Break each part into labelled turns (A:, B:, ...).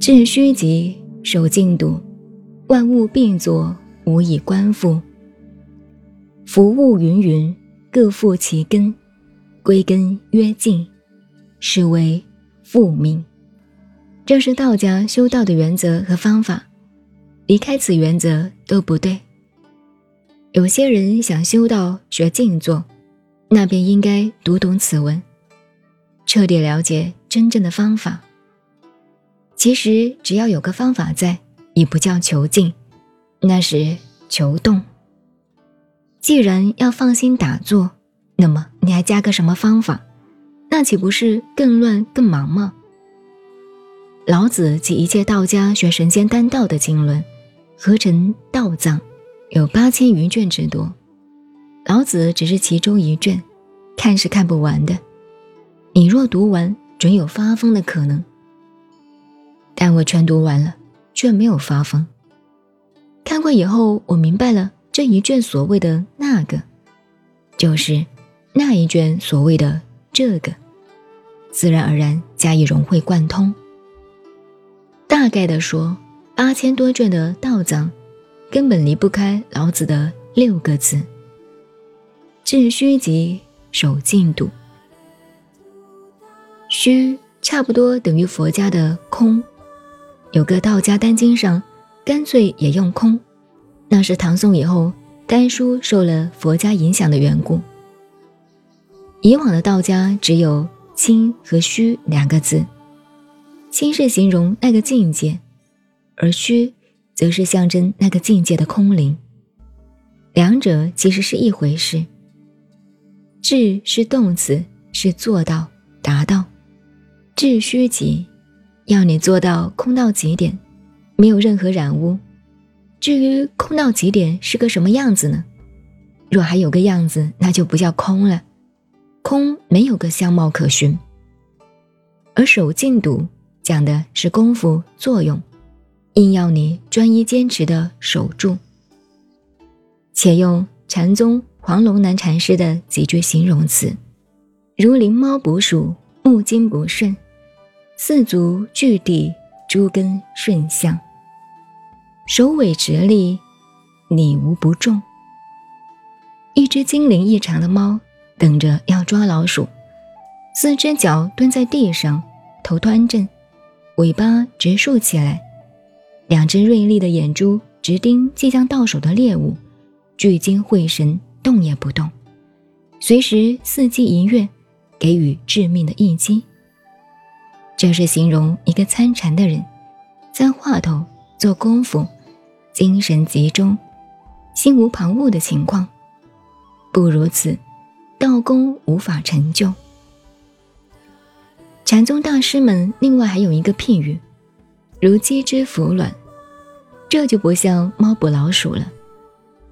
A: 致虚极，守静笃，万物并作，无以观复。福物芸芸，各复其根，归根曰静，是为复命。这是道家修道的原则和方法，离开此原则都不对。有些人想修道学静坐，那便应该读懂此文，彻底了解真正的方法。其实只要有个方法在，已不叫求静，那是求动。既然要放心打坐，那么你还加个什么方法？那岂不是更乱更忙吗？老子及一切道家学神仙丹道的经论，合成道藏，有八千余卷之多。老子只是其中一卷，看是看不完的。你若读完，准有发疯的可能。但我全读完了，却没有发疯。看过以后，我明白了这一卷所谓的那个，就是那一卷所谓的这个，自然而然加以融会贯通。大概的说，八千多卷的道藏，根本离不开老子的六个字：致虚极，守静笃。虚差不多等于佛家的空。有个道家丹经上，干脆也用空，那是唐宋以后丹书受了佛家影响的缘故。以往的道家只有清和虚两个字，清是形容那个境界，而虚则是象征那个境界的空灵。两者其实是一回事。至是动词，是做到、达到，至虚极。要你做到空到极点，没有任何染污。至于空到极点是个什么样子呢？若还有个样子，那就不叫空了。空没有个相貌可循。而守静笃讲的是功夫作用，硬要你专一坚持的守住。且用禅宗黄龙南禅师的几句形容词，如灵猫捕鼠，目睛不顺。四足具地，诸根顺向，首尾直立，你无不中。一只精灵异常的猫，等着要抓老鼠，四只脚蹲在地上，头端正，尾巴直竖起来，两只锐利的眼珠直盯即将到手的猎物，聚精会神，动也不动，随时伺机一跃，给予致命的一击。这是形容一个参禅的人，在话头做功夫，精神集中，心无旁骛的情况。不如此，道功无法成就。禅宗大师们另外还有一个譬喻，如鸡之孵卵，这就不像猫捕老鼠了，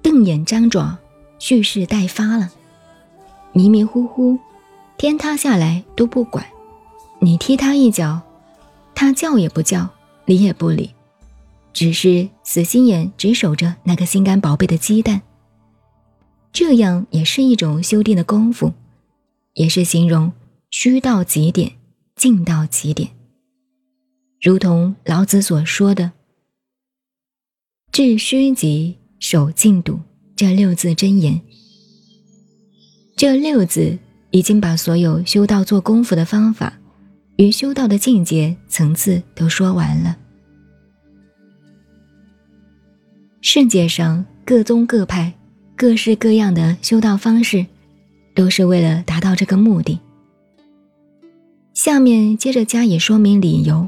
A: 瞪眼张爪，蓄势待发了，迷迷糊糊，天塌下来都不管。你踢他一脚，他叫也不叫，理也不理，只是死心眼只守着那个心肝宝贝的鸡蛋。这样也是一种修炼的功夫，也是形容虚到极点，静到极点。如同老子所说的“致虚极，守静笃”这六字真言，这六字已经把所有修道做功夫的方法。与修道的境界层次都说完了。世界上各宗各派、各式各样的修道方式，都是为了达到这个目的。下面接着加以说明理由。